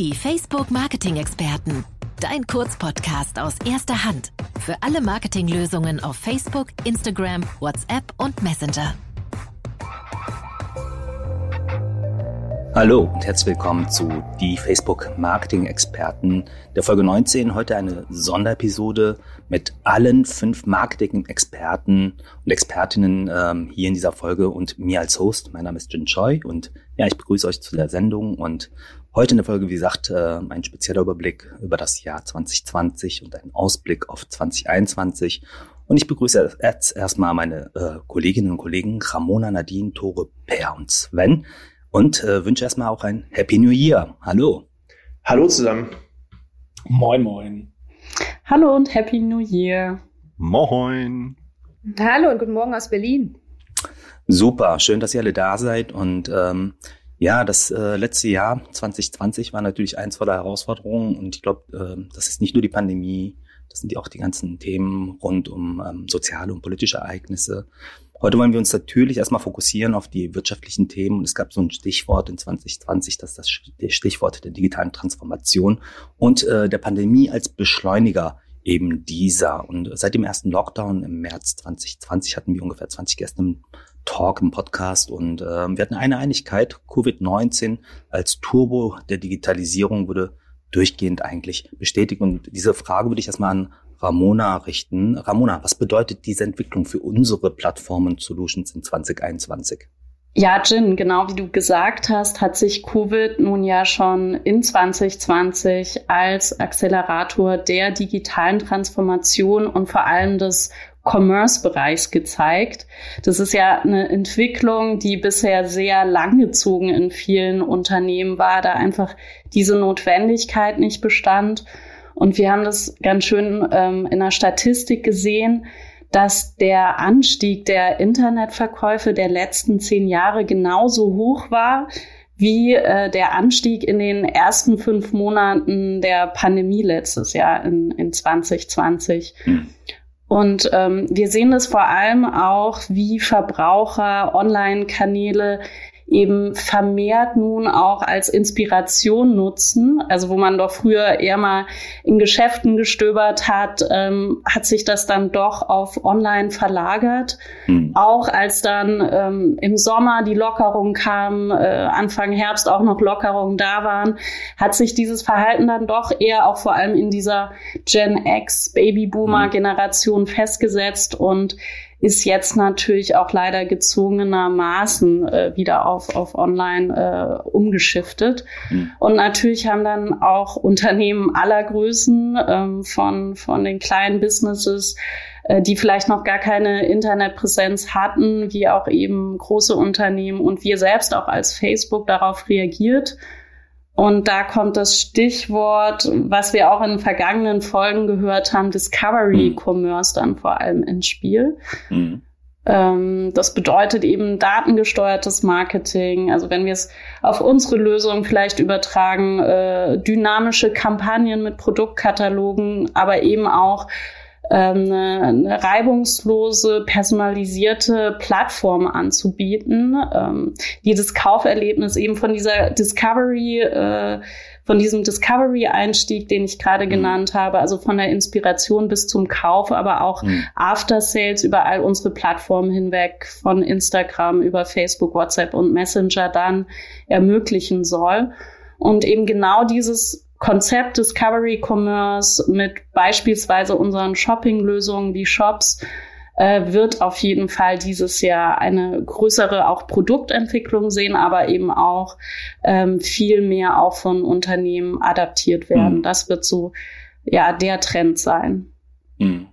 Die Facebook Marketing Experten. Dein Kurzpodcast aus erster Hand. Für alle Marketinglösungen auf Facebook, Instagram, WhatsApp und Messenger. Hallo und herzlich willkommen zu Die Facebook Marketing Experten der Folge 19. Heute eine Sonderepisode mit allen fünf Marketing-Experten und Expertinnen ähm, hier in dieser Folge und mir als Host. Mein Name ist Jin Choi und ja, ich begrüße euch zu der Sendung und heute in der Folge, wie gesagt, äh, ein spezieller Überblick über das Jahr 2020 und ein Ausblick auf 2021. Und ich begrüße jetzt erstmal meine äh, Kolleginnen und Kollegen Ramona, Nadine, Tore, Per und Sven und äh, wünsche erstmal auch ein Happy New Year. Hallo. Hallo zusammen. Moin, moin. Hallo und Happy New Year. Moin. Hallo und guten Morgen aus Berlin. Super, schön, dass ihr alle da seid. Und ähm, ja, das äh, letzte Jahr 2020 war natürlich eins voller Herausforderungen. Und ich glaube, äh, das ist nicht nur die Pandemie, das sind ja auch die ganzen Themen rund um ähm, soziale und politische Ereignisse. Heute wollen wir uns natürlich erstmal fokussieren auf die wirtschaftlichen Themen. Und es gab so ein Stichwort in 2020, das ist das Stichwort der digitalen Transformation und äh, der Pandemie als Beschleuniger eben dieser. Und seit dem ersten Lockdown im März 2020 hatten wir ungefähr 20 Gäste im Talk, im Podcast und äh, wir hatten eine Einigkeit. Covid-19 als Turbo der Digitalisierung wurde durchgehend eigentlich bestätigt. Und diese Frage würde ich erstmal an Ramona richten. Ramona, was bedeutet diese Entwicklung für unsere Plattformen Solutions in 2021? Ja, Jin, genau wie du gesagt hast, hat sich Covid nun ja schon in 2020 als Accelerator der digitalen Transformation und vor allem des Commerce-Bereichs gezeigt. Das ist ja eine Entwicklung, die bisher sehr langgezogen in vielen Unternehmen war, da einfach diese Notwendigkeit nicht bestand. Und wir haben das ganz schön ähm, in der Statistik gesehen, dass der Anstieg der Internetverkäufe der letzten zehn Jahre genauso hoch war wie äh, der Anstieg in den ersten fünf Monaten der Pandemie letztes Jahr in, in 2020. Mhm. Und ähm, wir sehen das vor allem auch, wie Verbraucher Online-Kanäle eben vermehrt nun auch als Inspiration nutzen. Also wo man doch früher eher mal in Geschäften gestöbert hat, ähm, hat sich das dann doch auf Online verlagert. Mhm. Auch als dann ähm, im Sommer die Lockerung kam, äh, Anfang Herbst auch noch Lockerungen da waren, hat sich dieses Verhalten dann doch eher auch vor allem in dieser Gen X Babyboomer Generation festgesetzt und ist jetzt natürlich auch leider gezwungenermaßen äh, wieder auf, auf online äh, umgeschiftet. Mhm. Und natürlich haben dann auch Unternehmen aller Größen ähm, von, von den kleinen Businesses äh, die vielleicht noch gar keine Internetpräsenz hatten, wie auch eben große Unternehmen und wir selbst auch als Facebook darauf reagiert und da kommt das Stichwort, was wir auch in vergangenen Folgen gehört haben, Discovery mhm. Commerce dann vor allem ins Spiel. Mhm. Ähm, das bedeutet eben datengesteuertes Marketing. Also wenn wir es auf unsere Lösung vielleicht übertragen, äh, dynamische Kampagnen mit Produktkatalogen, aber eben auch eine, eine reibungslose, personalisierte Plattform anzubieten, ähm, die das Kauferlebnis eben von dieser Discovery, äh, von diesem Discovery-Einstieg, den ich gerade mhm. genannt habe, also von der Inspiration bis zum Kauf, aber auch mhm. After Sales über all unsere Plattformen hinweg, von Instagram über Facebook, WhatsApp und Messenger dann ermöglichen soll. Und eben genau dieses Konzept Discovery Commerce mit beispielsweise unseren Shopping-Lösungen wie Shops äh, wird auf jeden Fall dieses Jahr eine größere auch Produktentwicklung sehen, aber eben auch ähm, viel mehr auch von Unternehmen adaptiert werden. Mhm. Das wird so ja der Trend sein. Mhm.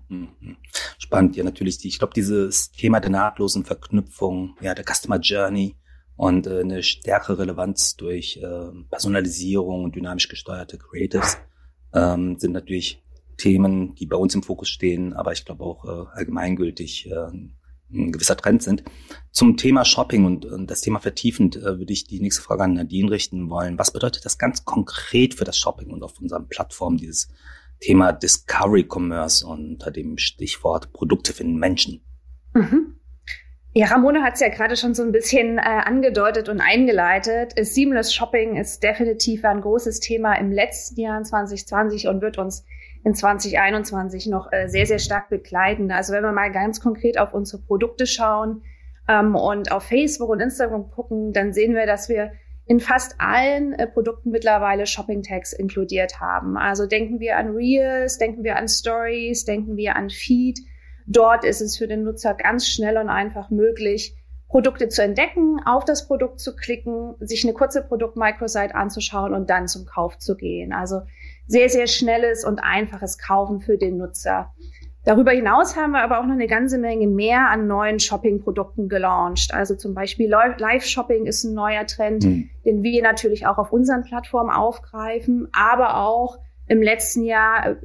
Spannend, ja natürlich. Die, ich glaube, dieses Thema der nahtlosen Verknüpfung, ja der Customer Journey und äh, eine stärkere Relevanz durch äh, Personalisierung und dynamisch gesteuerte Creatives ähm, sind natürlich Themen, die bei uns im Fokus stehen, aber ich glaube auch äh, allgemeingültig äh, ein gewisser Trend sind. Zum Thema Shopping und, und das Thema vertiefend äh, würde ich die nächste Frage an Nadine richten wollen. Was bedeutet das ganz konkret für das Shopping und auf unseren Plattformen, dieses Thema Discovery Commerce unter dem Stichwort Produkte finden Menschen? Mhm. Ja, Ramona hat es ja gerade schon so ein bisschen äh, angedeutet und eingeleitet. Seamless Shopping ist definitiv ein großes Thema im letzten Jahr 2020 und wird uns in 2021 noch äh, sehr, sehr stark begleiten. Also wenn wir mal ganz konkret auf unsere Produkte schauen ähm, und auf Facebook und Instagram gucken, dann sehen wir, dass wir in fast allen äh, Produkten mittlerweile Shopping Tags inkludiert haben. Also denken wir an Reels, denken wir an Stories, denken wir an Feed Dort ist es für den Nutzer ganz schnell und einfach möglich, Produkte zu entdecken, auf das Produkt zu klicken, sich eine kurze Produkt-Microsite anzuschauen und dann zum Kauf zu gehen. Also sehr, sehr schnelles und einfaches Kaufen für den Nutzer. Darüber hinaus haben wir aber auch noch eine ganze Menge mehr an neuen Shopping-Produkten gelauncht. Also zum Beispiel Live-Shopping ist ein neuer Trend, mhm. den wir natürlich auch auf unseren Plattformen aufgreifen, aber auch im letzten Jahr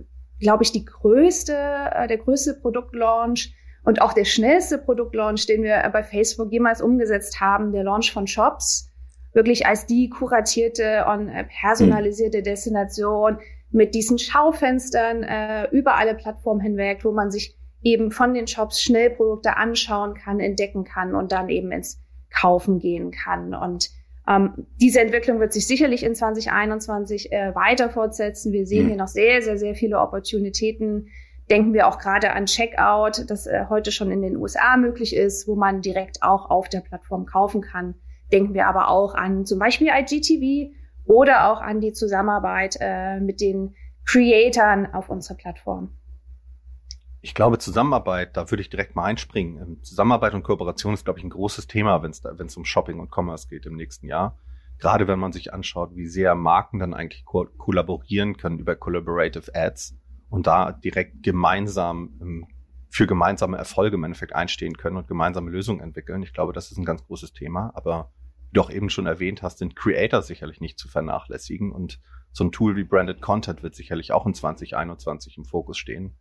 glaube ich, die größte, äh, der größte Produktlaunch und auch der schnellste Produktlaunch, den wir bei Facebook jemals umgesetzt haben, der Launch von Shops, wirklich als die kuratierte und äh, personalisierte mhm. Destination mit diesen Schaufenstern äh, über alle Plattformen hinweg, wo man sich eben von den Shops schnell Produkte anschauen kann, entdecken kann und dann eben ins Kaufen gehen kann. Und ähm, diese Entwicklung wird sich sicherlich in 2021 äh, weiter fortsetzen. Wir sehen mhm. hier noch sehr, sehr, sehr viele Opportunitäten. Denken wir auch gerade an Checkout, das äh, heute schon in den USA möglich ist, wo man direkt auch auf der Plattform kaufen kann. Denken wir aber auch an zum Beispiel IGTV oder auch an die Zusammenarbeit äh, mit den Creatoren auf unserer Plattform. Ich glaube, Zusammenarbeit, da würde ich direkt mal einspringen. Ähm, Zusammenarbeit und Kooperation ist, glaube ich, ein großes Thema, wenn es um Shopping und Commerce geht im nächsten Jahr. Gerade wenn man sich anschaut, wie sehr Marken dann eigentlich ko kollaborieren können über Collaborative Ads und da direkt gemeinsam ähm, für gemeinsame Erfolge im Endeffekt einstehen können und gemeinsame Lösungen entwickeln. Ich glaube, das ist ein ganz großes Thema. Aber wie du auch eben schon erwähnt hast, sind Creator sicherlich nicht zu vernachlässigen. Und so ein Tool wie Branded Content wird sicherlich auch in 2021 im Fokus stehen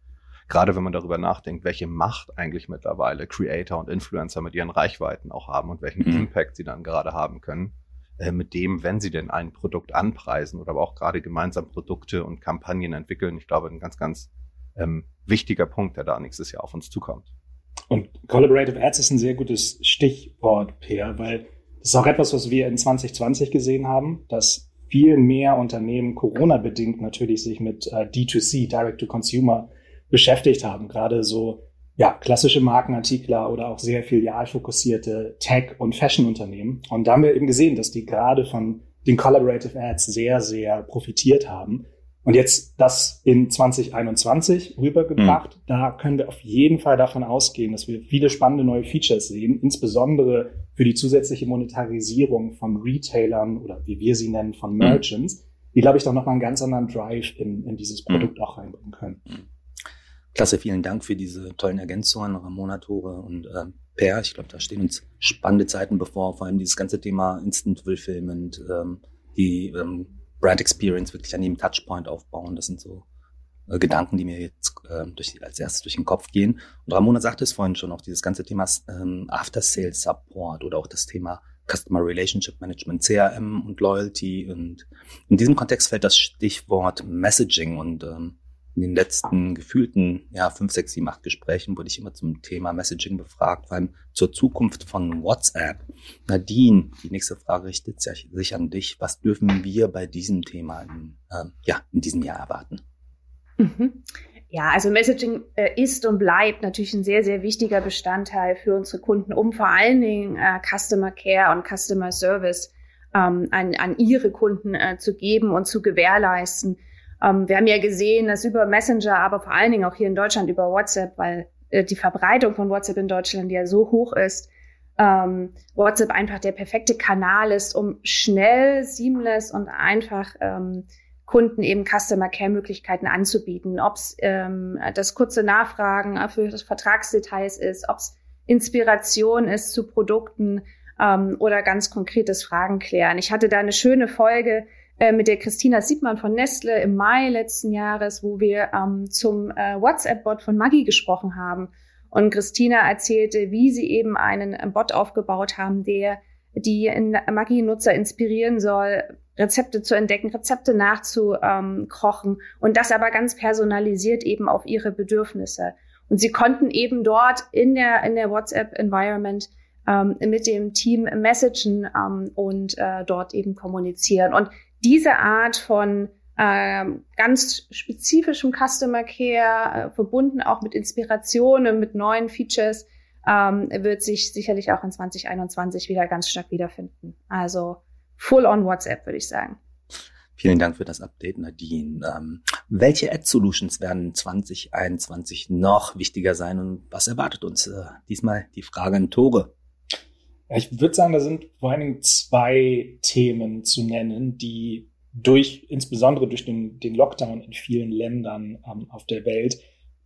gerade wenn man darüber nachdenkt, welche Macht eigentlich mittlerweile Creator und Influencer mit ihren Reichweiten auch haben und welchen mhm. Impact sie dann gerade haben können, äh, mit dem, wenn sie denn ein Produkt anpreisen oder aber auch gerade gemeinsam Produkte und Kampagnen entwickeln. Ich glaube, ein ganz, ganz ähm, wichtiger Punkt, der da nächstes Jahr auf uns zukommt. Und Collaborative Ads ist ein sehr gutes Stichwort, Peer, weil das ist auch etwas, was wir in 2020 gesehen haben, dass viel mehr Unternehmen Corona-bedingt natürlich sich mit äh, D2C, Direct-to-Consumer, beschäftigt haben. Gerade so ja, klassische Markenartikler oder auch sehr filialfokussierte Tech- und Fashion-Unternehmen. Und da haben wir eben gesehen, dass die gerade von den Collaborative Ads sehr, sehr profitiert haben. Und jetzt das in 2021 rübergebracht, mhm. da können wir auf jeden Fall davon ausgehen, dass wir viele spannende neue Features sehen, insbesondere für die zusätzliche Monetarisierung von Retailern oder wie wir sie nennen, von mhm. Merchants, mhm. die, glaube ich, doch nochmal einen ganz anderen Drive in, in dieses mhm. Produkt mhm. auch reinbringen können. Klasse, vielen Dank für diese tollen Ergänzungen, Ramona, Tore und äh, Per. Ich glaube, da stehen uns spannende Zeiten bevor, vor allem dieses ganze Thema Instant Fulfillment, ähm, die ähm, Brand Experience wirklich an jedem Touchpoint aufbauen. Das sind so äh, Gedanken, die mir jetzt äh, durch, als erstes durch den Kopf gehen. Und Ramona sagte es vorhin schon, auch dieses ganze Thema ähm, After Sales Support oder auch das Thema Customer Relationship Management, CRM und Loyalty. Und in diesem Kontext fällt das Stichwort Messaging und ähm, in den letzten gefühlten ja, fünf, sechs, sieben, acht Gesprächen wurde ich immer zum Thema Messaging befragt, vor allem zur Zukunft von WhatsApp. Nadine, die nächste Frage richtet sich an dich. Was dürfen wir bei diesem Thema in, äh, ja, in diesem Jahr erwarten? Mhm. Ja, also Messaging äh, ist und bleibt natürlich ein sehr, sehr wichtiger Bestandteil für unsere Kunden, um vor allen Dingen äh, Customer Care und Customer Service ähm, an, an ihre Kunden äh, zu geben und zu gewährleisten. Ähm, wir haben ja gesehen, dass über Messenger, aber vor allen Dingen auch hier in Deutschland über WhatsApp, weil äh, die Verbreitung von WhatsApp in Deutschland ja so hoch ist, ähm, WhatsApp einfach der perfekte Kanal ist, um schnell, seamless und einfach ähm, Kunden eben Customer Care Möglichkeiten anzubieten. Ob es ähm, das kurze Nachfragen für Vertragsdetails ist, ob es Inspiration ist zu Produkten ähm, oder ganz konkretes Fragen klären. Ich hatte da eine schöne Folge äh, mit der Christina Siebmann von Nestle im Mai letzten Jahres, wo wir ähm, zum äh, WhatsApp-Bot von Maggi gesprochen haben. Und Christina erzählte, wie sie eben einen äh, Bot aufgebaut haben, der die Maggi-Nutzer inspirieren soll, Rezepte zu entdecken, Rezepte nachzukochen und das aber ganz personalisiert eben auf ihre Bedürfnisse. Und sie konnten eben dort in der, in der WhatsApp-Environment ähm, mit dem Team messagen ähm, und äh, dort eben kommunizieren. Und diese Art von ähm, ganz spezifischem Customer Care, äh, verbunden auch mit Inspirationen, mit neuen Features, ähm, wird sich sicherlich auch in 2021 wieder ganz stark wiederfinden. Also full on WhatsApp, würde ich sagen. Vielen Dank für das Update, Nadine. Ähm, welche Ad-Solutions werden 2021 noch wichtiger sein und was erwartet uns? Äh, diesmal die Frage an Tore. Ich würde sagen, da sind vor allen Dingen zwei Themen zu nennen, die durch, insbesondere durch den, den Lockdown in vielen Ländern ähm, auf der Welt,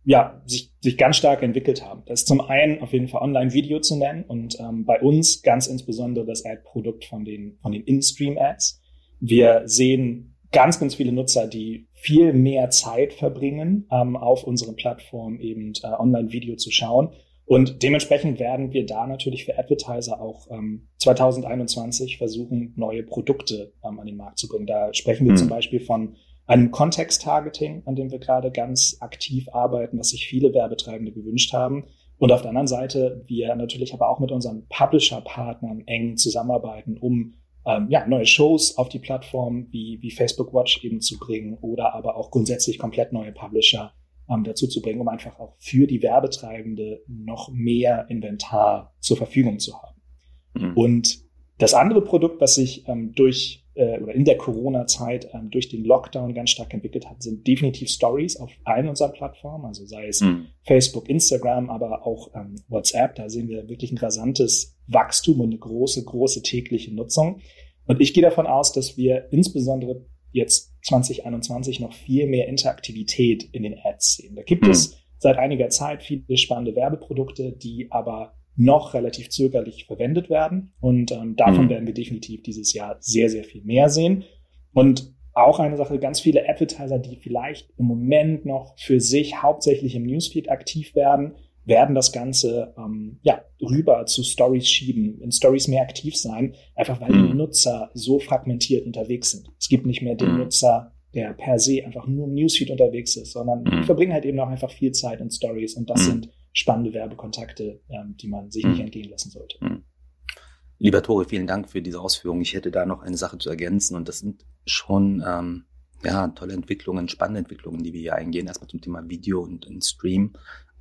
ja, sich, sich ganz stark entwickelt haben. Das ist zum einen auf jeden Fall Online-Video zu nennen und ähm, bei uns ganz insbesondere das Ad-Produkt von den, von den In-Stream-Ads. Wir sehen ganz, ganz viele Nutzer, die viel mehr Zeit verbringen, ähm, auf unseren Plattformen eben äh, Online-Video zu schauen und dementsprechend werden wir da natürlich für Advertiser auch ähm, 2021 versuchen, neue Produkte ähm, an den Markt zu bringen. Da sprechen wir mhm. zum Beispiel von einem Kontext-Targeting, an dem wir gerade ganz aktiv arbeiten, was sich viele Werbetreibende gewünscht haben. Und auf der anderen Seite wir natürlich aber auch mit unseren Publisher-Partnern eng zusammenarbeiten, um ähm, ja, neue Shows auf die Plattform wie, wie Facebook Watch eben zu bringen oder aber auch grundsätzlich komplett neue Publisher ähm, dazu zu bringen, um einfach auch für die Werbetreibende noch mehr Inventar zur Verfügung zu haben. Mhm. Und das andere Produkt, was sich ähm, durch äh, oder in der Corona-Zeit ähm, durch den Lockdown ganz stark entwickelt hat, sind definitiv Stories auf allen unseren Plattformen, also sei es mhm. Facebook, Instagram, aber auch ähm, WhatsApp. Da sehen wir wirklich ein rasantes Wachstum und eine große, große tägliche Nutzung. Und ich gehe davon aus, dass wir insbesondere jetzt 2021 noch viel mehr Interaktivität in den Ads sehen. Da gibt mhm. es seit einiger Zeit viele spannende Werbeprodukte, die aber noch relativ zögerlich verwendet werden. Und ähm, davon mhm. werden wir definitiv dieses Jahr sehr, sehr viel mehr sehen. Und auch eine Sache, ganz viele Advertiser, die vielleicht im Moment noch für sich hauptsächlich im Newsfeed aktiv werden, werden das Ganze ähm, ja, rüber zu Stories schieben, in Stories mehr aktiv sein, einfach weil mhm. die Nutzer so fragmentiert unterwegs sind. Es gibt nicht mehr den mhm. Nutzer, der per se einfach nur im Newsfeed unterwegs ist, sondern mhm. verbringen halt eben auch einfach viel Zeit in Stories und das mhm. sind spannende Werbekontakte, ähm, die man sich nicht mhm. entgehen lassen sollte. Mhm. Lieber Tore, vielen Dank für diese Ausführung. Ich hätte da noch eine Sache zu ergänzen und das sind schon ähm, ja, tolle Entwicklungen, spannende Entwicklungen, die wir hier eingehen. Erstmal zum Thema Video und, und Stream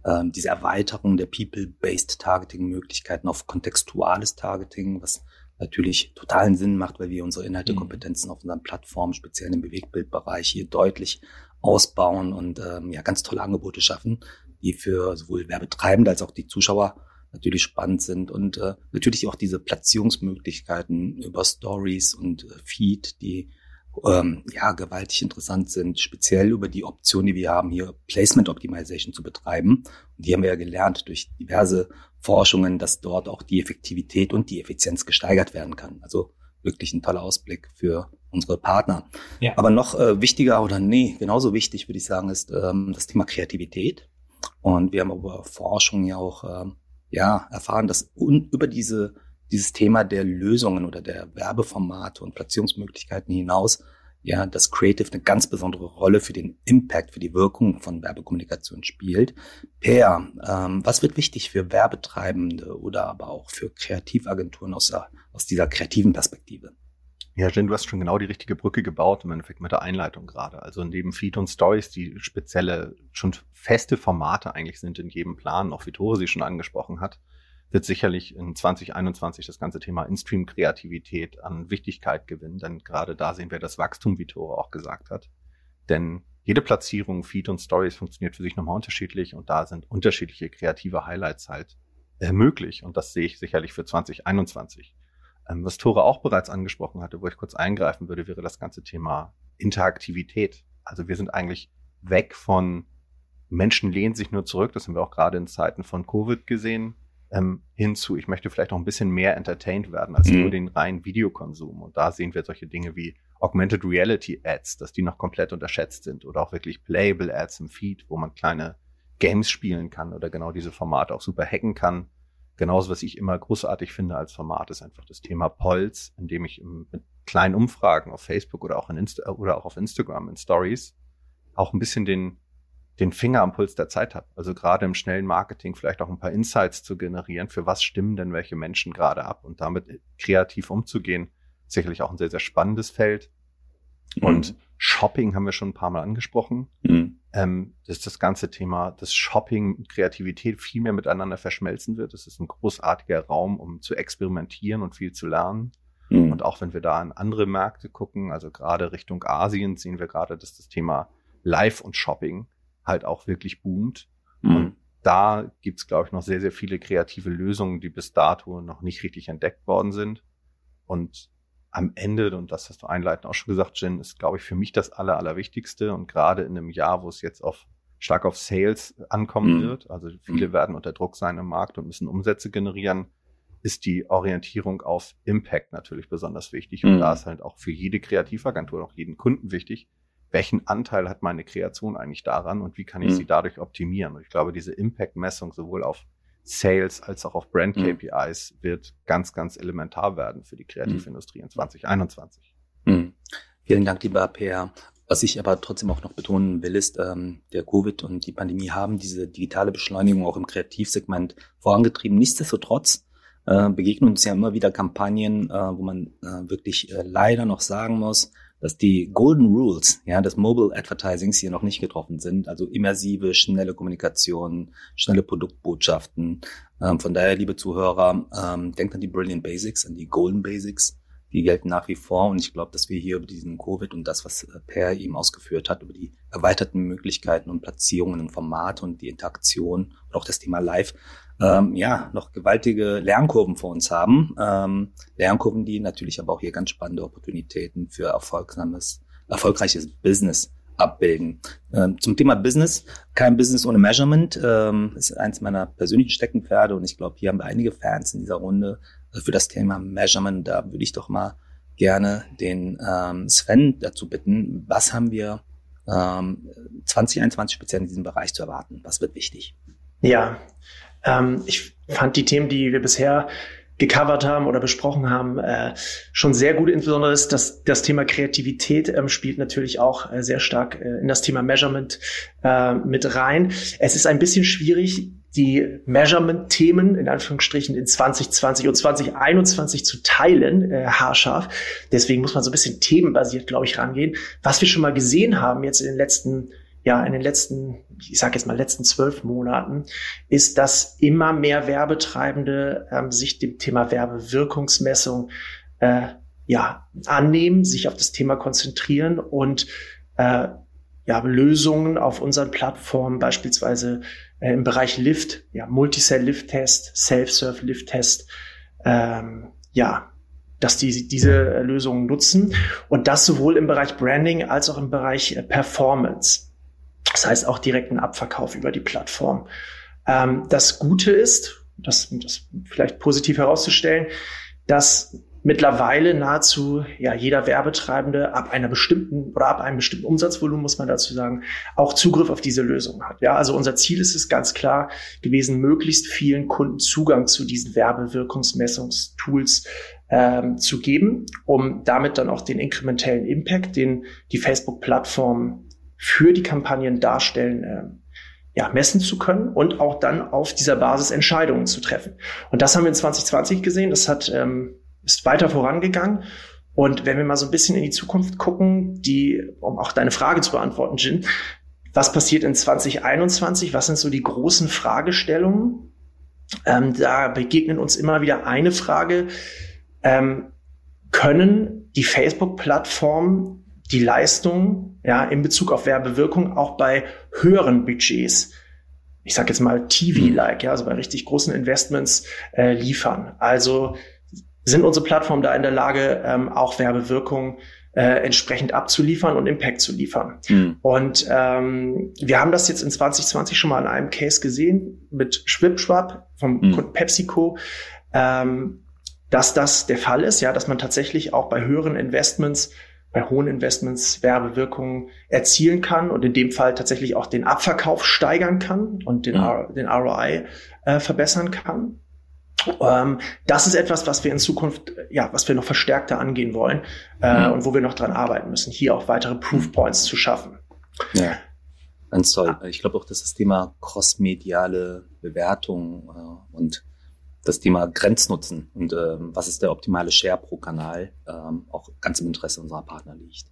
ähm, diese Erweiterung der People-Based Targeting-Möglichkeiten auf kontextuales Targeting, was natürlich totalen Sinn macht, weil wir unsere Inhaltekompetenzen mhm. auf unseren Plattformen, speziell im Bewegtbildbereich, hier deutlich ausbauen und ähm, ja ganz tolle Angebote schaffen, die für sowohl Werbetreibende als auch die Zuschauer natürlich spannend sind und äh, natürlich auch diese Platzierungsmöglichkeiten über Stories und äh, Feed, die ähm, ja, gewaltig interessant sind, speziell über die Option, die wir haben, hier Placement Optimization zu betreiben. Und die haben wir ja gelernt durch diverse Forschungen, dass dort auch die Effektivität und die Effizienz gesteigert werden kann. Also wirklich ein toller Ausblick für unsere Partner. Ja. Aber noch äh, wichtiger oder nee, genauso wichtig würde ich sagen, ist ähm, das Thema Kreativität. Und wir haben über Forschung ja auch ähm, ja erfahren, dass un über diese dieses Thema der Lösungen oder der Werbeformate und Platzierungsmöglichkeiten hinaus ja, das Creative eine ganz besondere Rolle für den Impact, für die Wirkung von Werbekommunikation spielt. Per, ähm, was wird wichtig für Werbetreibende oder aber auch für Kreativagenturen aus, aus dieser kreativen Perspektive? Ja, Jen, du hast schon genau die richtige Brücke gebaut, im Endeffekt mit der Einleitung gerade. Also neben Feed und Stories, die spezielle, schon feste Formate eigentlich sind in jedem Plan, auch wie Tore sie schon angesprochen hat, wird sicherlich in 2021 das ganze Thema In-Stream-Kreativität an Wichtigkeit gewinnen, denn gerade da sehen wir das Wachstum, wie Tore auch gesagt hat. Denn jede Platzierung, Feed und Stories funktioniert für sich nochmal unterschiedlich und da sind unterschiedliche kreative Highlights halt äh, möglich und das sehe ich sicherlich für 2021. Ähm, was Tore auch bereits angesprochen hatte, wo ich kurz eingreifen würde, wäre das ganze Thema Interaktivität. Also wir sind eigentlich weg von Menschen lehnen sich nur zurück, das haben wir auch gerade in Zeiten von Covid gesehen, ähm, hinzu, ich möchte vielleicht auch ein bisschen mehr entertained werden als mhm. nur den reinen Videokonsum. Und da sehen wir solche Dinge wie Augmented Reality Ads, dass die noch komplett unterschätzt sind oder auch wirklich Playable Ads im Feed, wo man kleine Games spielen kann oder genau diese Formate auch super hacken kann. Genauso, was ich immer großartig finde als Format, ist einfach das Thema Polls, indem ich mit kleinen Umfragen auf Facebook oder auch, in Insta oder auch auf Instagram in Stories auch ein bisschen den den Finger am Puls der Zeit habe. Also gerade im schnellen Marketing vielleicht auch ein paar Insights zu generieren, für was stimmen denn welche Menschen gerade ab und damit kreativ umzugehen. Sicherlich auch ein sehr, sehr spannendes Feld. Mhm. Und Shopping haben wir schon ein paar Mal angesprochen. Mhm. Ähm, dass das ganze Thema, dass Shopping und Kreativität viel mehr miteinander verschmelzen wird. Es ist ein großartiger Raum, um zu experimentieren und viel zu lernen. Mhm. Und auch wenn wir da in andere Märkte gucken, also gerade Richtung Asien, sehen wir gerade, dass das Thema Live und Shopping halt auch wirklich boomt. Mhm. Und da gibt's glaube ich, noch sehr, sehr viele kreative Lösungen, die bis dato noch nicht richtig entdeckt worden sind. Und am Ende, und das hast du einleitend auch schon gesagt, Jen, ist, glaube ich, für mich das Aller, Allerwichtigste. Und gerade in einem Jahr, wo es jetzt auf stark auf Sales ankommen mhm. wird, also viele mhm. werden unter Druck sein im Markt und müssen Umsätze generieren, ist die Orientierung auf Impact natürlich besonders wichtig. Und mhm. da ist halt auch für jede Kreativagentur, auch jeden Kunden wichtig, welchen Anteil hat meine Kreation eigentlich daran und wie kann ich mhm. sie dadurch optimieren? Und ich glaube, diese Impact-Messung sowohl auf Sales als auch auf Brand-KPIs mhm. wird ganz, ganz elementar werden für die Kreativindustrie in 2021. Mhm. mhm. Vielen Dank, lieber Per. Was ich aber trotzdem auch noch betonen will, ist, ähm, der Covid und die Pandemie haben diese digitale Beschleunigung auch im Kreativsegment vorangetrieben. Nichtsdestotrotz äh, begegnen uns ja immer wieder Kampagnen, äh, wo man äh, wirklich äh, leider noch sagen muss, dass die Golden Rules ja, des Mobile Advertisings hier noch nicht getroffen sind. Also immersive, schnelle Kommunikation, schnelle Produktbotschaften. Ähm, von daher, liebe Zuhörer, ähm, denkt an die Brilliant Basics, an die Golden Basics. Die gelten nach wie vor. Und ich glaube, dass wir hier über diesen Covid und das, was äh, Per eben ausgeführt hat, über die erweiterten Möglichkeiten und Platzierungen und Formate und die Interaktion und auch das Thema Live ähm, ja, noch gewaltige Lernkurven vor uns haben. Ähm, Lernkurven, die natürlich aber auch hier ganz spannende Opportunitäten für erfolgsames, erfolgreiches Business abbilden. Ähm, zum Thema Business, kein Business ohne Measurement, ähm, ist eins meiner persönlichen Steckenpferde und ich glaube, hier haben wir einige Fans in dieser Runde für das Thema Measurement. Da würde ich doch mal gerne den ähm, Sven dazu bitten, was haben wir ähm, 2021 speziell in diesem Bereich zu erwarten? Was wird wichtig? Ja, ähm, ich fand die Themen, die wir bisher gecovert haben oder besprochen haben, äh, schon sehr gut. Insbesondere ist das, das Thema Kreativität ähm, spielt natürlich auch äh, sehr stark äh, in das Thema Measurement äh, mit rein. Es ist ein bisschen schwierig, die Measurement-Themen in Anführungsstrichen in 2020 und 2021 zu teilen, äh, haarscharf. Deswegen muss man so ein bisschen themenbasiert, glaube ich, rangehen. Was wir schon mal gesehen haben jetzt in den letzten ja in den letzten, ich sage jetzt mal letzten zwölf Monaten, ist, dass immer mehr Werbetreibende ähm, sich dem Thema Werbewirkungsmessung äh, ja annehmen, sich auf das Thema konzentrieren und äh, ja, Lösungen auf unseren Plattformen, beispielsweise äh, im Bereich Lift, ja, Multicell-Lift-Test, Self-Serve-Lift-Test, ähm, ja, dass die diese Lösungen nutzen und das sowohl im Bereich Branding als auch im Bereich äh, Performance. Das heißt auch direkten Abverkauf über die Plattform. Ähm, das Gute ist, das, das vielleicht positiv herauszustellen, dass mittlerweile nahezu ja jeder Werbetreibende ab einer bestimmten oder ab einem bestimmten Umsatzvolumen muss man dazu sagen auch Zugriff auf diese Lösung hat. Ja, also unser Ziel ist es ganz klar gewesen, möglichst vielen Kunden Zugang zu diesen Werbewirkungsmessungstools ähm, zu geben, um damit dann auch den inkrementellen Impact, den die Facebook-Plattform für die Kampagnen darstellen, äh, ja, messen zu können und auch dann auf dieser Basis Entscheidungen zu treffen. Und das haben wir in 2020 gesehen. Das hat, ähm, ist weiter vorangegangen. Und wenn wir mal so ein bisschen in die Zukunft gucken, die, um auch deine Frage zu beantworten, Jin, was passiert in 2021? Was sind so die großen Fragestellungen? Ähm, da begegnen uns immer wieder eine Frage. Ähm, können die Facebook-Plattformen die Leistung ja, in Bezug auf Werbewirkung auch bei höheren Budgets, ich sage jetzt mal TV-like, ja, also bei richtig großen Investments äh, liefern. Also sind unsere Plattformen da in der Lage, ähm, auch Werbewirkung äh, entsprechend abzuliefern und Impact zu liefern. Mhm. Und ähm, wir haben das jetzt in 2020 schon mal in einem Case gesehen mit Schwipschwap vom mhm. Kunden PepsiCo, ähm, dass das der Fall ist, ja, dass man tatsächlich auch bei höheren Investments bei hohen Investments Werbewirkungen erzielen kann und in dem Fall tatsächlich auch den Abverkauf steigern kann und den, ja. den ROI äh, verbessern kann. Ähm, das ist etwas, was wir in Zukunft, ja, was wir noch verstärkter angehen wollen äh, mhm. und wo wir noch dran arbeiten müssen, hier auch weitere Proof Points zu schaffen. Ja. Ganz toll. Ich glaube auch, dass das Thema crossmediale Bewertung äh, und das Thema Grenznutzen und äh, was ist der optimale Share pro Kanal ähm, auch ganz im Interesse unserer Partner liegt.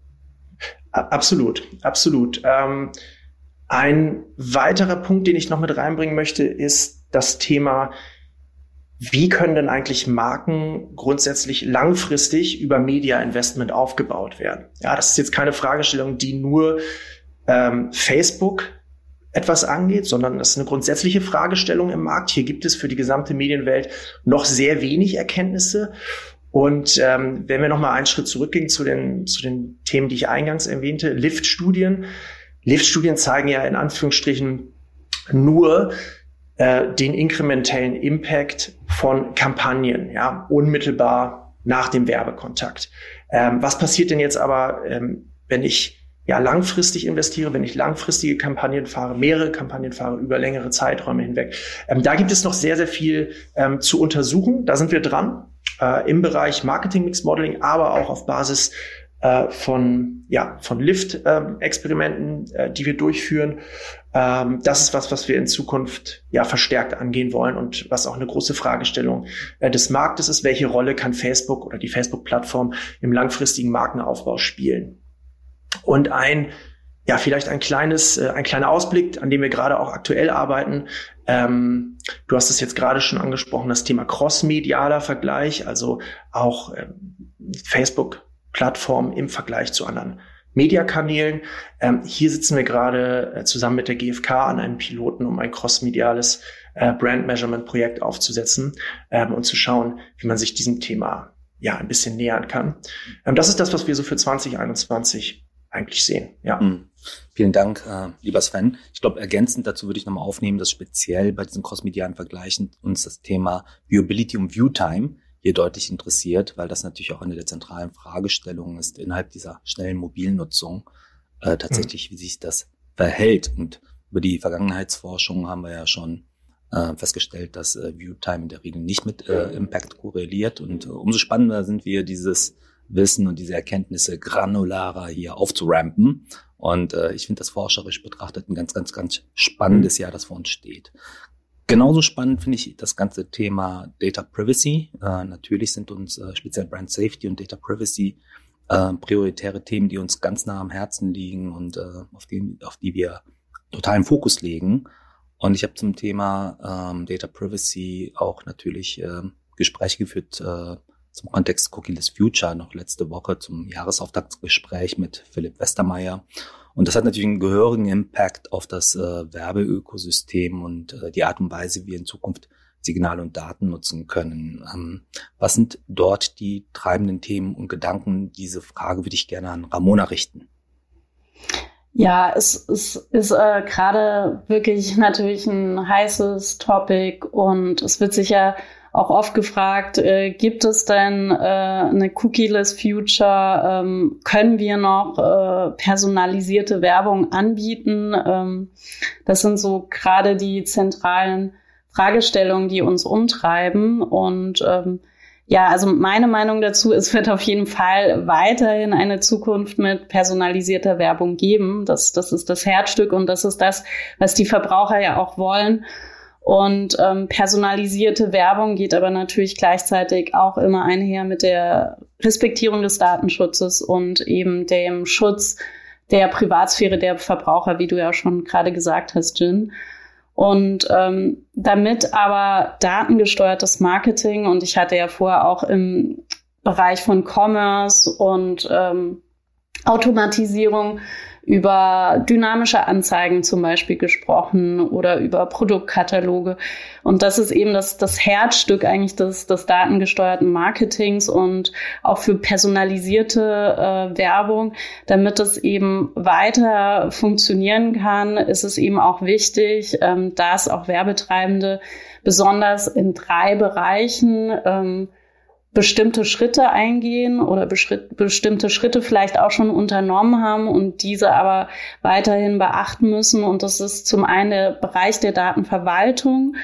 Absolut, absolut. Ähm, ein weiterer Punkt, den ich noch mit reinbringen möchte, ist das Thema, wie können denn eigentlich Marken grundsätzlich langfristig über Media Investment aufgebaut werden? Ja, das ist jetzt keine Fragestellung, die nur ähm, Facebook etwas angeht, sondern es ist eine grundsätzliche Fragestellung im Markt. Hier gibt es für die gesamte Medienwelt noch sehr wenig Erkenntnisse. Und ähm, wenn wir noch mal einen Schritt zurückgehen zu den, zu den Themen, die ich eingangs erwähnte, Lift-Studien. Lift-Studien zeigen ja in Anführungsstrichen nur äh, den inkrementellen Impact von Kampagnen, ja, unmittelbar nach dem Werbekontakt. Ähm, was passiert denn jetzt aber, ähm, wenn ich ja langfristig investiere, wenn ich langfristige Kampagnen fahre, mehrere Kampagnen fahre über längere Zeiträume hinweg. Ähm, da gibt es noch sehr, sehr viel ähm, zu untersuchen. Da sind wir dran äh, im Bereich Marketing Mix Modeling, aber auch auf Basis äh, von ja von Lift-Experimenten, ähm, äh, die wir durchführen. Ähm, das ist was, was wir in Zukunft ja verstärkt angehen wollen und was auch eine große Fragestellung äh, des Marktes ist. Welche Rolle kann Facebook oder die Facebook-Plattform im langfristigen Markenaufbau spielen? Und ein, ja, vielleicht ein kleines, äh, ein kleiner Ausblick, an dem wir gerade auch aktuell arbeiten. Ähm, du hast es jetzt gerade schon angesprochen, das Thema cross-medialer Vergleich, also auch ähm, Facebook-Plattform im Vergleich zu anderen Mediakanälen. Ähm, hier sitzen wir gerade äh, zusammen mit der GfK an einem Piloten, um ein cross-mediales äh, Brand-Measurement-Projekt aufzusetzen ähm, und zu schauen, wie man sich diesem Thema ja ein bisschen nähern kann. Ähm, das ist das, was wir so für 2021 eigentlich sehen. Ja. Mhm. Vielen Dank, äh, lieber Sven. Ich glaube, ergänzend dazu würde ich nochmal aufnehmen, dass speziell bei diesen crossmedialen Vergleichen uns das Thema Viewability und Viewtime hier deutlich interessiert, weil das natürlich auch eine der zentralen Fragestellungen ist innerhalb dieser schnellen Mobilnutzung, äh, tatsächlich, mhm. wie sich das verhält. Und über die Vergangenheitsforschung haben wir ja schon äh, festgestellt, dass äh, Viewtime in der Regel nicht mit äh, Impact korreliert. Und äh, umso spannender sind wir, dieses Wissen und diese Erkenntnisse granularer hier aufzurampen. Und äh, ich finde das forscherisch betrachtet ein ganz, ganz, ganz spannendes Jahr, das vor uns steht. Genauso spannend finde ich das ganze Thema Data Privacy. Äh, natürlich sind uns äh, speziell Brand Safety und Data Privacy äh, prioritäre Themen, die uns ganz nah am Herzen liegen und äh, auf, die, auf die wir totalen Fokus legen. Und ich habe zum Thema ähm, Data Privacy auch natürlich äh, Gespräche geführt äh, zum Kontext Cookieless Future noch letzte Woche zum Jahresauftaktgespräch mit Philipp Westermeier. Und das hat natürlich einen gehörigen Impact auf das äh, Werbeökosystem und äh, die Art und Weise, wie wir in Zukunft Signale und Daten nutzen können. Ähm, was sind dort die treibenden Themen und Gedanken? Diese Frage würde ich gerne an Ramona richten. Ja, es, es ist äh, gerade wirklich natürlich ein heißes Topic und es wird sicher auch oft gefragt, äh, gibt es denn äh, eine Cookieless Future? Ähm, können wir noch äh, personalisierte Werbung anbieten? Ähm, das sind so gerade die zentralen Fragestellungen, die uns umtreiben. Und ähm, ja, also meine Meinung dazu, es wird auf jeden Fall weiterhin eine Zukunft mit personalisierter Werbung geben. Das, das ist das Herzstück und das ist das, was die Verbraucher ja auch wollen. Und ähm, personalisierte Werbung geht aber natürlich gleichzeitig auch immer einher mit der Respektierung des Datenschutzes und eben dem Schutz der Privatsphäre der Verbraucher, wie du ja schon gerade gesagt hast, Jin. Und ähm, damit aber datengesteuertes Marketing, und ich hatte ja vorher auch im Bereich von Commerce und ähm, Automatisierung über dynamische Anzeigen zum Beispiel gesprochen oder über Produktkataloge. Und das ist eben das, das Herzstück eigentlich des, des datengesteuerten Marketings und auch für personalisierte äh, Werbung. Damit es eben weiter funktionieren kann, ist es eben auch wichtig, ähm, dass auch Werbetreibende besonders in drei Bereichen ähm, bestimmte Schritte eingehen oder bestimmte Schritte vielleicht auch schon unternommen haben und diese aber weiterhin beachten müssen. Und das ist zum einen der Bereich der Datenverwaltung,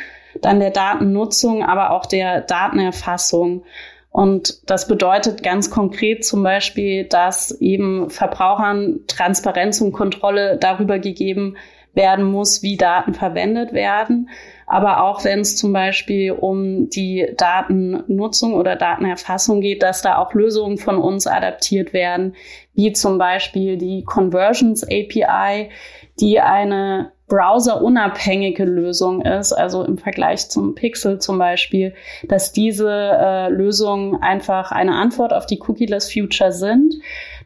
dann der Datennutzung, aber auch der Datenerfassung. Und das bedeutet ganz konkret zum Beispiel, dass eben Verbrauchern Transparenz und Kontrolle darüber gegeben werden muss, wie Daten verwendet werden. Aber auch wenn es zum Beispiel um die Datennutzung oder Datenerfassung geht, dass da auch Lösungen von uns adaptiert werden, wie zum Beispiel die Conversions API, die eine browserunabhängige Lösung ist, also im Vergleich zum Pixel zum Beispiel, dass diese äh, Lösungen einfach eine Antwort auf die Cookieless Future sind,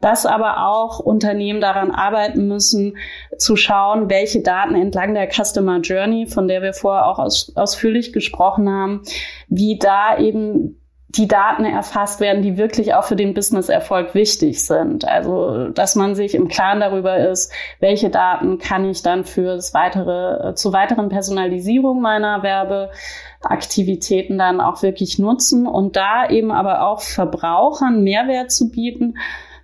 dass aber auch Unternehmen daran arbeiten müssen, zu schauen, welche Daten entlang der Customer Journey, von der wir vorher auch aus, ausführlich gesprochen haben, wie da eben die Daten erfasst werden, die wirklich auch für den Business-Erfolg wichtig sind. Also, dass man sich im Klaren darüber ist, welche Daten kann ich dann für das weitere, äh, zur weiteren Personalisierung meiner Werbeaktivitäten dann auch wirklich nutzen und da eben aber auch Verbrauchern Mehrwert zu bieten,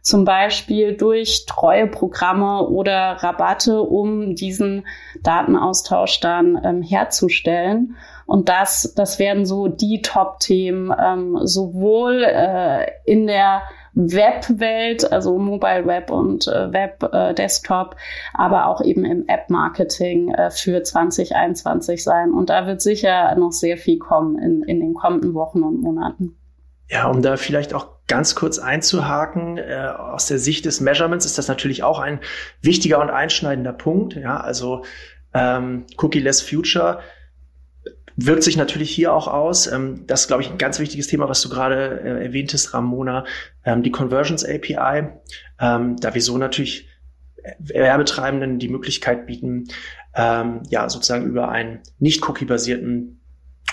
zum Beispiel durch treue Programme oder Rabatte, um diesen Datenaustausch dann ähm, herzustellen. Und das, das werden so die Top-Themen, ähm, sowohl äh, in der Web-Welt, also Mobile Web und äh, Web äh, Desktop, aber auch eben im App-Marketing äh, für 2021 sein. Und da wird sicher noch sehr viel kommen in, in den kommenden Wochen und Monaten. Ja, um da vielleicht auch ganz kurz einzuhaken, äh, aus der Sicht des Measurements ist das natürlich auch ein wichtiger und einschneidender Punkt. Ja, also ähm, Cookie-less Future wirkt sich natürlich hier auch aus. Ähm, das ist, glaube ich, ein ganz wichtiges Thema, was du gerade äh, erwähntest, Ramona, ähm, die Conversions API, ähm, da wir so natürlich Werbetreibenden die Möglichkeit bieten, ähm, ja, sozusagen über einen nicht cookie-basierten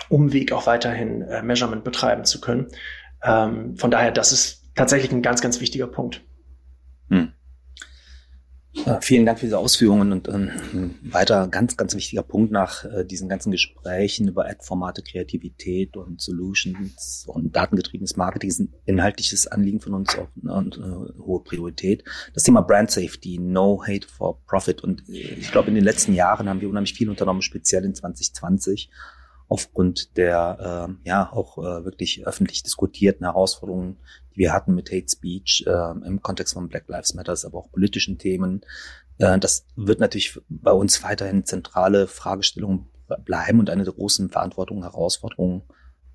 Umweg auch weiterhin äh, Measurement betreiben zu können. Ähm, von daher, das ist tatsächlich ein ganz, ganz wichtiger Punkt. Hm. Äh, vielen Dank für diese Ausführungen und ähm, ein weiter ganz, ganz wichtiger Punkt nach äh, diesen ganzen Gesprächen über Ad-Formate, Kreativität und Solutions und datengetriebenes Marketing ist ein inhaltliches Anliegen von uns auch ne, und äh, hohe Priorität. Das Thema Brand Safety, No Hate for Profit und äh, ich glaube in den letzten Jahren haben wir unheimlich viel unternommen, speziell in 2020 aufgrund der äh, ja auch äh, wirklich öffentlich diskutierten Herausforderungen, die wir hatten mit Hate Speech äh, im Kontext von Black Lives Matters, aber auch politischen Themen. Äh, das wird natürlich bei uns weiterhin zentrale Fragestellungen bleiben und eine der großen Verantwortungen, Herausforderungen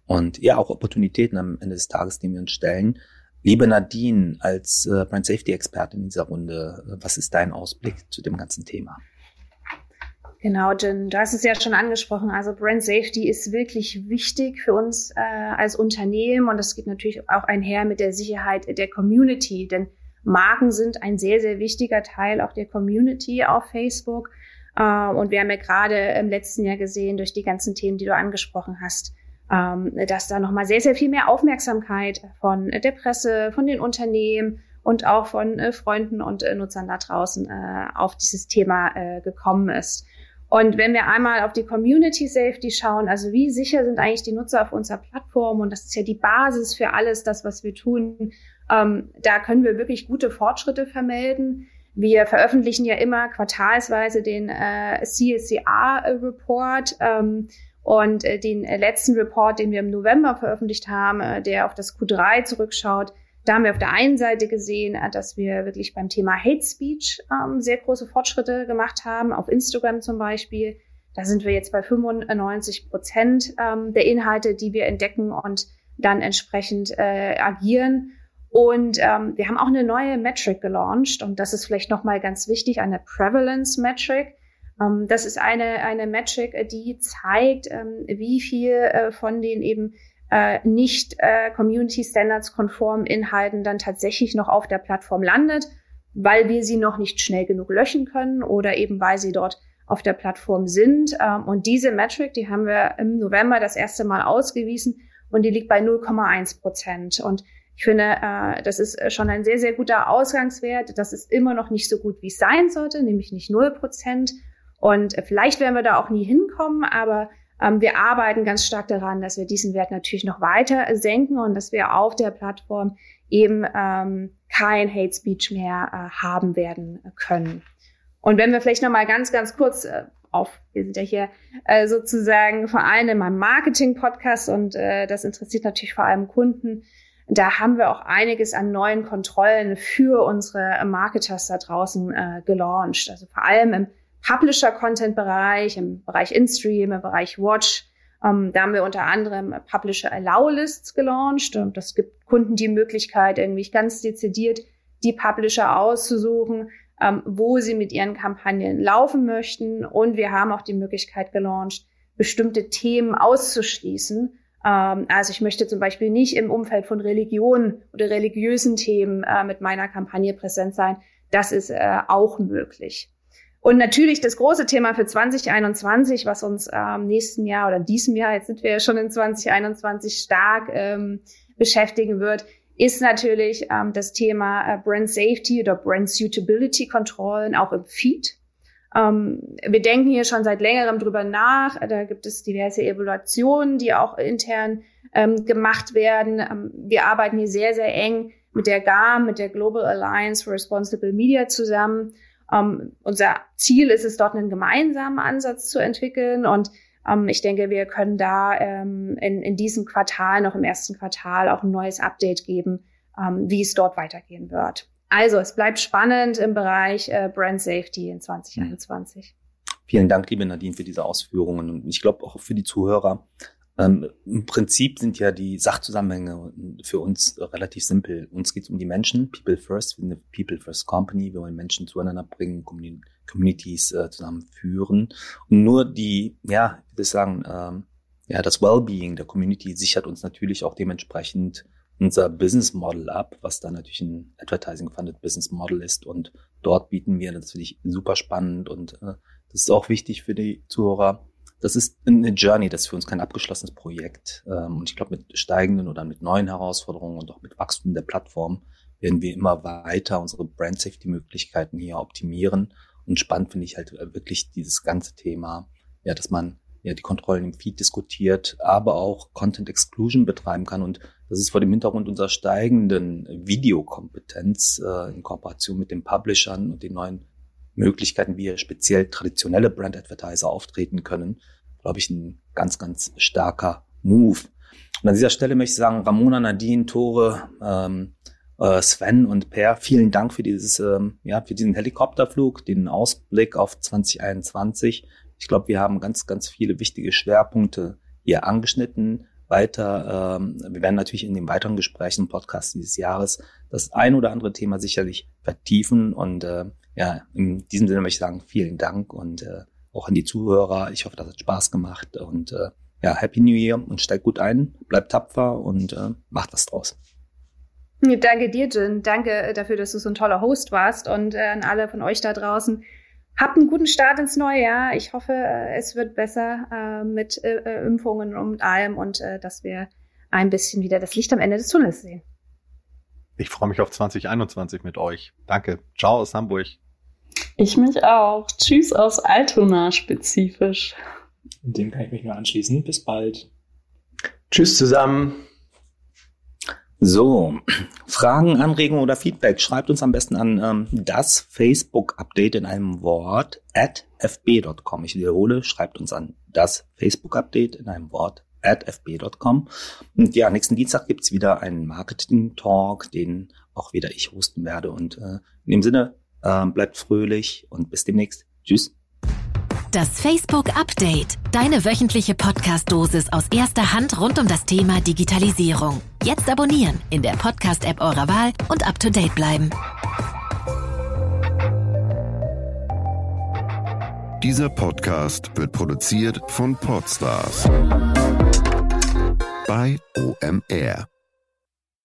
und ja auch Opportunitäten am Ende des Tages, die wir uns stellen. Liebe Nadine, als äh, Brand Safety Expertin in dieser Runde, was ist dein Ausblick zu dem ganzen Thema? Genau, Jen, du hast es ja schon angesprochen. Also Brand Safety ist wirklich wichtig für uns äh, als Unternehmen und das geht natürlich auch einher mit der Sicherheit der Community, denn Marken sind ein sehr, sehr wichtiger Teil auch der Community auf Facebook. Äh, und wir haben ja gerade im letzten Jahr gesehen, durch die ganzen Themen, die du angesprochen hast, ähm, dass da nochmal sehr, sehr viel mehr Aufmerksamkeit von der Presse, von den Unternehmen und auch von äh, Freunden und äh, Nutzern da draußen äh, auf dieses Thema äh, gekommen ist. Und wenn wir einmal auf die Community Safety schauen, also wie sicher sind eigentlich die Nutzer auf unserer Plattform? Und das ist ja die Basis für alles, das, was wir tun. Ähm, da können wir wirklich gute Fortschritte vermelden. Wir veröffentlichen ja immer quartalsweise den äh, CSCR-Report ähm, und äh, den äh, letzten Report, den wir im November veröffentlicht haben, äh, der auf das Q3 zurückschaut, da haben wir auf der einen Seite gesehen, äh, dass wir wirklich beim Thema Hate Speech ähm, sehr große Fortschritte gemacht haben, auf Instagram zum Beispiel. Da sind wir jetzt bei 95 Prozent ähm, der Inhalte, die wir entdecken und dann entsprechend äh, agieren. Und ähm, wir haben auch eine neue Metric gelauncht und das ist vielleicht nochmal ganz wichtig, eine Prevalence Metric. Ähm, das ist eine, eine Metric, die zeigt, ähm, wie viel äh, von den eben äh, nicht äh, Community Standards konform Inhalten dann tatsächlich noch auf der Plattform landet, weil wir sie noch nicht schnell genug löschen können oder eben weil sie dort auf der Plattform sind. Ähm, und diese Metric, die haben wir im November das erste Mal ausgewiesen und die liegt bei 0,1 Prozent. Und ich finde, äh, das ist schon ein sehr, sehr guter Ausgangswert. Das ist immer noch nicht so gut, wie es sein sollte, nämlich nicht 0 Prozent. Und vielleicht werden wir da auch nie hinkommen, aber wir arbeiten ganz stark daran, dass wir diesen Wert natürlich noch weiter senken und dass wir auf der Plattform eben ähm, kein Hate Speech mehr äh, haben werden können. Und wenn wir vielleicht noch mal ganz, ganz kurz äh, auf, wir sind ja hier äh, sozusagen vor allem in meinem Marketing-Podcast und äh, das interessiert natürlich vor allem Kunden. Da haben wir auch einiges an neuen Kontrollen für unsere Marketers da draußen äh, gelauncht. Also vor allem im Publisher-Content-Bereich, im Bereich InStream, im Bereich Watch. Ähm, da haben wir unter anderem Publisher Allow Lists gelauncht und das gibt Kunden die Möglichkeit, irgendwie ganz dezidiert die Publisher auszusuchen, ähm, wo sie mit ihren Kampagnen laufen möchten. Und wir haben auch die Möglichkeit gelauncht, bestimmte Themen auszuschließen. Ähm, also ich möchte zum Beispiel nicht im Umfeld von Religion oder religiösen Themen äh, mit meiner Kampagne präsent sein. Das ist äh, auch möglich. Und natürlich das große Thema für 2021, was uns ähm, nächsten Jahr oder diesem Jahr, jetzt sind wir ja schon in 2021 stark ähm, beschäftigen wird, ist natürlich ähm, das Thema äh, Brand Safety oder Brand Suitability Kontrollen auch im Feed. Ähm, wir denken hier schon seit längerem drüber nach. Da gibt es diverse Evaluationen, die auch intern ähm, gemacht werden. Ähm, wir arbeiten hier sehr, sehr eng mit der GAM, mit der Global Alliance for Responsible Media zusammen. Ähm, unser Ziel ist es, dort einen gemeinsamen Ansatz zu entwickeln. Und ähm, ich denke, wir können da ähm, in, in diesem Quartal, noch im ersten Quartal, auch ein neues Update geben, ähm, wie es dort weitergehen wird. Also, es bleibt spannend im Bereich äh, Brand Safety in 2021. Vielen Dank, liebe Nadine, für diese Ausführungen. Und ich glaube auch für die Zuhörer, ähm, Im Prinzip sind ja die Sachzusammenhänge für uns relativ simpel. Uns geht es um die Menschen, People First, wir sind eine People First Company, wir wollen Menschen zueinander bringen, Communities äh, zusammenführen. Und nur die, ja, ich sagen, ähm, ja, das Wellbeing der Community sichert uns natürlich auch dementsprechend unser Business Model ab, was dann natürlich ein Advertising-Funded Business Model ist. Und dort bieten wir, das finde ich super spannend und äh, das ist auch wichtig für die Zuhörer, das ist eine Journey, das ist für uns kein abgeschlossenes Projekt. Ähm, und ich glaube, mit steigenden oder mit neuen Herausforderungen und auch mit Wachstum der Plattform werden wir immer weiter unsere Brand Safety Möglichkeiten hier optimieren. Und spannend finde ich halt wirklich dieses ganze Thema, ja, dass man ja die Kontrollen im Feed diskutiert, aber auch Content Exclusion betreiben kann. Und das ist vor dem Hintergrund unserer steigenden Videokompetenz äh, in Kooperation mit den Publishern und den neuen Möglichkeiten, wie speziell traditionelle Brand Advertiser auftreten können, glaube ich, ein ganz, ganz starker Move. Und an dieser Stelle möchte ich sagen, Ramona, Nadine, Tore, ähm, äh, Sven und Per, vielen Dank für dieses, ähm, ja, für diesen Helikopterflug, den Ausblick auf 2021. Ich glaube, wir haben ganz, ganz viele wichtige Schwerpunkte hier angeschnitten. Weiter, ähm, wir werden natürlich in den weiteren Gesprächen im Podcast dieses Jahres das ein oder andere Thema sicherlich vertiefen und äh, ja, in diesem Sinne möchte ich sagen, vielen Dank und äh, auch an die Zuhörer. Ich hoffe, das hat Spaß gemacht und äh, ja, Happy New Year und steigt gut ein, bleibt tapfer und äh, macht was draus. Danke dir, Jin. Danke äh, dafür, dass du so ein toller Host warst und äh, an alle von euch da draußen. Habt einen guten Start ins neue Jahr. Ich hoffe, äh, es wird besser äh, mit äh, Impfungen und allem und äh, dass wir ein bisschen wieder das Licht am Ende des Tunnels sehen. Ich freue mich auf 2021 mit euch. Danke. Ciao aus Hamburg. Ich mich auch. Tschüss aus Altona spezifisch. Dem kann ich mich nur anschließen. Bis bald. Tschüss zusammen. So, Fragen, Anregungen oder Feedback schreibt uns am besten an ähm, das Facebook-Update in einem Wort at fb.com. Ich wiederhole, schreibt uns an das Facebook-Update in einem Wort at fb.com. Und ja, nächsten Dienstag gibt's wieder einen Marketing-Talk, den auch wieder ich hosten werde. Und äh, in dem Sinne, äh, bleibt fröhlich und bis demnächst. Tschüss. Das Facebook Update. Deine wöchentliche Podcast-Dosis aus erster Hand rund um das Thema Digitalisierung. Jetzt abonnieren in der Podcast-App eurer Wahl und up to date bleiben. Dieser Podcast wird produziert von Podstars bei OMR.